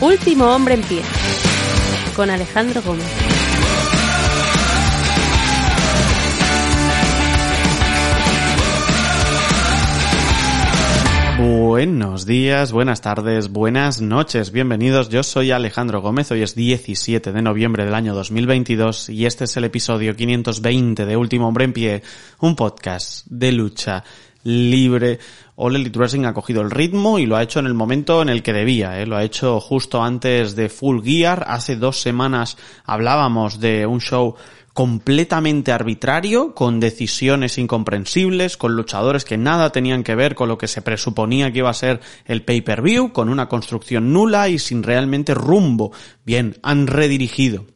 Último hombre en pie. Con Alejandro Gómez. Buenos días, buenas tardes, buenas noches, bienvenidos. Yo soy Alejandro Gómez, hoy es 17 de noviembre del año 2022 y este es el episodio 520 de Último Hombre en Pie, un podcast de lucha libre. All Elite Wrestling ha cogido el ritmo y lo ha hecho en el momento en el que debía. ¿eh? Lo ha hecho justo antes de Full Gear. Hace dos semanas hablábamos de un show completamente arbitrario, con decisiones incomprensibles, con luchadores que nada tenían que ver con lo que se presuponía que iba a ser el pay-per-view, con una construcción nula y sin realmente rumbo. Bien, han redirigido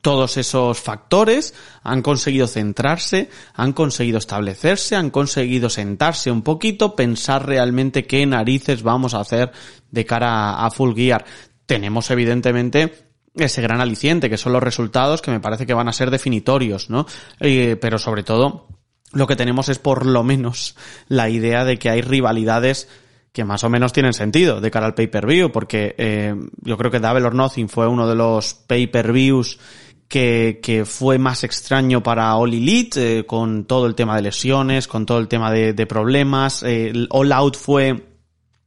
todos esos factores, han conseguido centrarse, han conseguido establecerse, han conseguido sentarse un poquito, pensar realmente qué narices vamos a hacer de cara a Full Gear. Tenemos evidentemente ese gran aliciente, que son los resultados que me parece que van a ser definitorios, ¿no? Eh, pero sobre todo, lo que tenemos es por lo menos la idea de que hay rivalidades que más o menos tienen sentido de cara al pay-per-view, porque eh, yo creo que Double or Nothing fue uno de los pay-per-views que, que, fue más extraño para All Elite, eh, con todo el tema de lesiones, con todo el tema de, de problemas. el All Out fue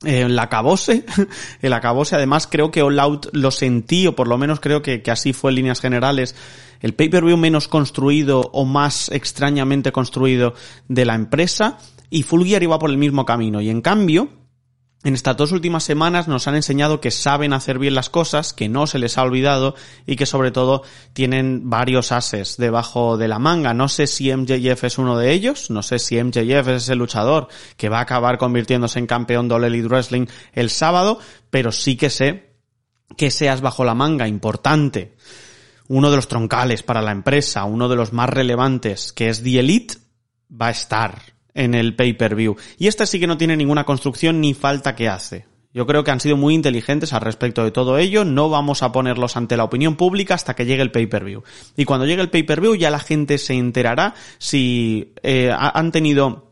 el acabose, el acabose, además creo que All Out lo sentí, o por lo menos creo que, que así fue en líneas generales, el pay-per-view menos construido o más extrañamente construido de la empresa, y Full iba por el mismo camino, y en cambio, en estas dos últimas semanas nos han enseñado que saben hacer bien las cosas, que no se les ha olvidado y que sobre todo tienen varios ases debajo de la manga. No sé si MJF es uno de ellos, no sé si MJF es ese luchador que va a acabar convirtiéndose en campeón de Elite Wrestling el sábado, pero sí que sé que seas bajo la manga importante, uno de los troncales para la empresa, uno de los más relevantes, que es The Elite, va a estar en el pay-per-view. Y esta sí que no tiene ninguna construcción ni falta que hace. Yo creo que han sido muy inteligentes al respecto de todo ello. No vamos a ponerlos ante la opinión pública hasta que llegue el pay-per-view. Y cuando llegue el pay-per-view ya la gente se enterará si eh, han tenido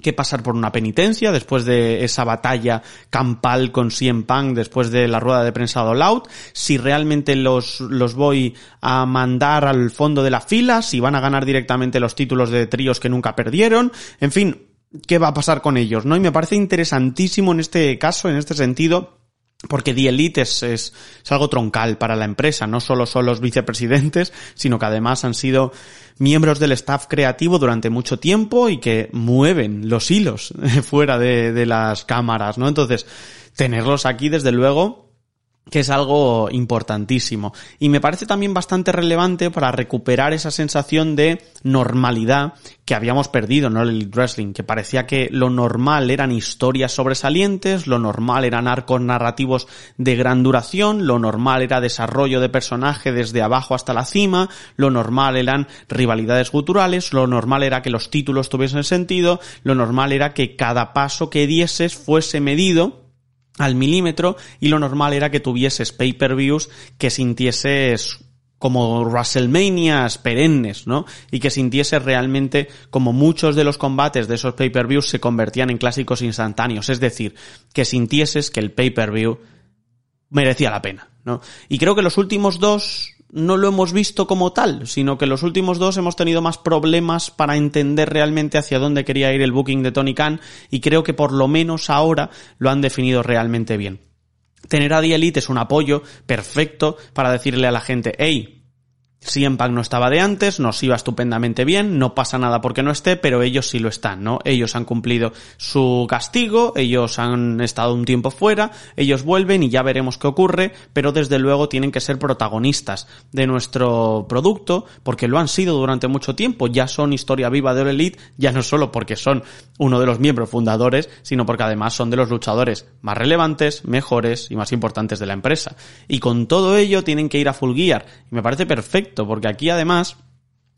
que pasar por una penitencia después de esa batalla campal con CM Punk después de la rueda de prensa de All si realmente los, los voy a mandar al fondo de la fila, si van a ganar directamente los títulos de tríos que nunca perdieron, en fin, qué va a pasar con ellos, ¿no? Y me parece interesantísimo en este caso, en este sentido, porque The Elite es, es, algo troncal para la empresa, no solo son los vicepresidentes, sino que además han sido miembros del staff creativo durante mucho tiempo y que mueven los hilos fuera de, de las cámaras, ¿no? Entonces, tenerlos aquí, desde luego, que es algo importantísimo. Y me parece también bastante relevante para recuperar esa sensación de normalidad que habíamos perdido en el wrestling, que parecía que lo normal eran historias sobresalientes, lo normal eran arcos narrativos de gran duración, lo normal era desarrollo de personaje desde abajo hasta la cima, lo normal eran rivalidades guturales, lo normal era que los títulos tuviesen sentido, lo normal era que cada paso que dieses fuese medido al milímetro y lo normal era que tuvieses pay-per-views que sintieses como WrestleManias perennes, ¿no? Y que sintieses realmente como muchos de los combates de esos pay-per-views se convertían en clásicos instantáneos, es decir, que sintieses que el pay-per-view merecía la pena, ¿no? Y creo que los últimos dos no lo hemos visto como tal, sino que los últimos dos hemos tenido más problemas para entender realmente hacia dónde quería ir el booking de Tony Khan y creo que por lo menos ahora lo han definido realmente bien. Tener a The Elite es un apoyo perfecto para decirle a la gente, hey, Si Impact no estaba de antes, nos iba estupendamente bien, no pasa nada porque no esté, pero ellos sí lo están, ¿no? Ellos han cumplido su castigo, ellos han estado un tiempo fuera, ellos vuelven y ya veremos qué ocurre, pero desde luego tienen que ser protagonistas de nuestro producto, porque lo han sido durante mucho tiempo, ya son historia viva de All ya no solo porque son uno de los miembros fundadores, sino porque además son de los luchadores más relevantes, mejores y más importantes de la empresa. Y con todo ello tienen que ir a full gear, y me parece perfecto porque aquí además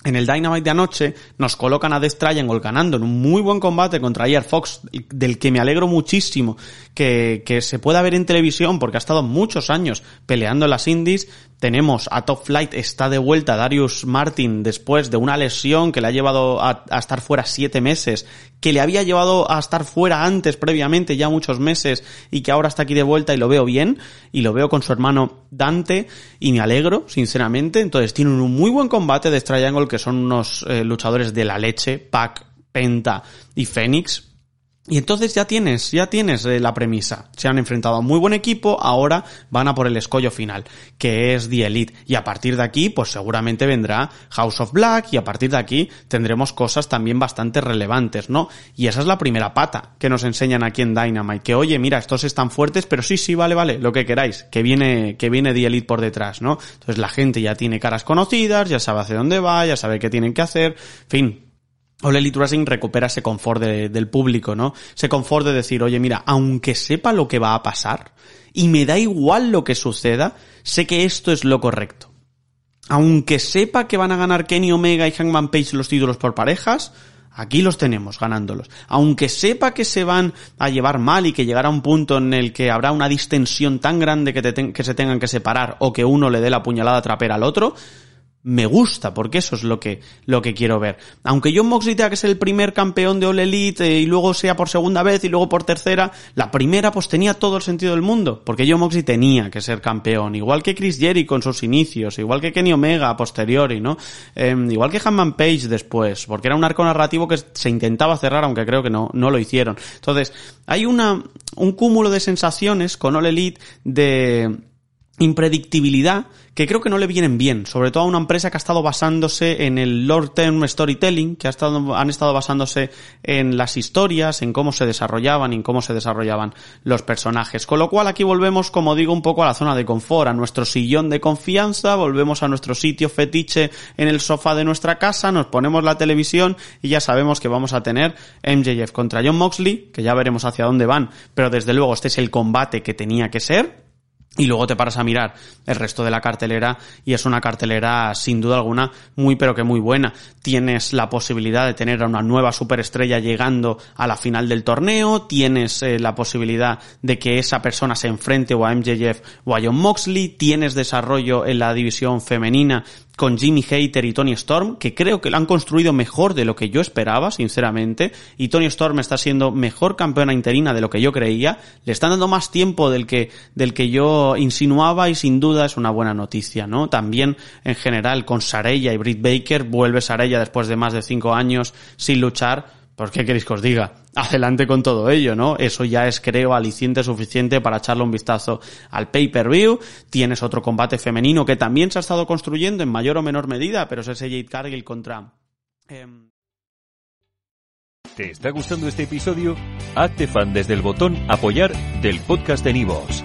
en el Dynamite de anoche nos colocan a Death Triangle ganando en un muy buen combate contra Air Fox, del que me alegro muchísimo que, que se pueda ver en televisión porque ha estado muchos años peleando en las indies. Tenemos a Top Flight, está de vuelta Darius Martin después de una lesión que le ha llevado a, a estar fuera siete meses, que le había llevado a estar fuera antes, previamente, ya muchos meses, y que ahora está aquí de vuelta y lo veo bien, y lo veo con su hermano Dante, y me alegro, sinceramente. Entonces tienen un muy buen combate de Triangle, que son unos eh, luchadores de la leche, Pac, Penta y Fénix, y entonces ya tienes, ya tienes eh, la premisa. Se han enfrentado a un muy buen equipo, ahora van a por el escollo final, que es The Elite. Y a partir de aquí, pues seguramente vendrá House of Black y a partir de aquí tendremos cosas también bastante relevantes, ¿no? Y esa es la primera pata que nos enseñan aquí en Dynamite, que oye, mira, estos están fuertes, pero sí, sí, vale, vale, lo que queráis, que viene, que viene The Elite por detrás, ¿no? Entonces la gente ya tiene caras conocidas, ya sabe hacia dónde va, ya sabe qué tienen que hacer, fin, Elite Wrestling recupera ese confort del público, ¿no? Ese confort de decir, oye, mira, aunque sepa lo que va a pasar, y me da igual lo que suceda, sé que esto es lo correcto. Aunque sepa que van a ganar Kenny Omega y Hangman Page los títulos por parejas, aquí los tenemos ganándolos. Aunque sepa que se van a llevar mal y que llegará un punto en el que habrá una distensión tan grande que, que se tengan que separar o que uno le dé la puñalada trapera al otro, me gusta, porque eso es lo que, lo que quiero ver. Aunque John Moxley tenga que ser el primer campeón de All Elite eh, y luego sea por segunda vez y luego por tercera, la primera pues tenía todo el sentido del mundo, porque John Moxley tenía que ser campeón, igual que Chris Jericho con sus inicios, igual que Kenny Omega a posteriori, ¿no? Em, igual que Hanman Page después, porque era un arco narrativo que se intentaba cerrar, aunque creo que no, no lo hicieron. Entonces, hay una, un cúmulo de sensaciones con All Elite de impredictibilidad que creo que no le vienen bien, sobre todo a una empresa que ha estado basándose en el long term storytelling, que ha estado, han estado basándose en las historias, en cómo se desarrollaban y en cómo se desarrollaban los personajes. Con lo cual aquí volvemos, como digo, un poco a la zona de confort, a nuestro sillón de confianza, volvemos a nuestro sitio fetiche en el sofá de nuestra casa, nos ponemos la televisión y ya sabemos que vamos a tener MJF contra John Moxley, que ya veremos hacia dónde van, pero desde luego este es el combate que tenía que ser, y luego te paras a mirar el resto de la cartelera y es una cartelera sin duda alguna muy pero que muy buena. Tienes la posibilidad de tener a una nueva superestrella llegando a la final del torneo, tienes eh, la posibilidad de que esa persona se enfrente o a MJF o a John Moxley, tienes desarrollo en la división femenina con Jimmy Hater y Tony Storm, que creo que lo han construido mejor de lo que yo esperaba, sinceramente, y Tony Storm está siendo mejor campeona interina de lo que yo creía, le están dando más tiempo del que, del que yo insinuaba y sin duda es una buena noticia, ¿no? También, en general, con Saraya y Britt Baker, vuelve Saraya después de más de cinco años sin luchar, ¿Por qué queréis que os diga? Adelante con todo ello, ¿no? Eso ya es, creo, aliciente suficiente para echarle un vistazo al pay-per-view. Tienes otro combate femenino que también se ha estado construyendo en mayor o menor medida, pero es ese Jade Cargill contra... Em, ¿Te está gustando este episodio? Hazte fan desde el botón apoyar del podcast de Nivos.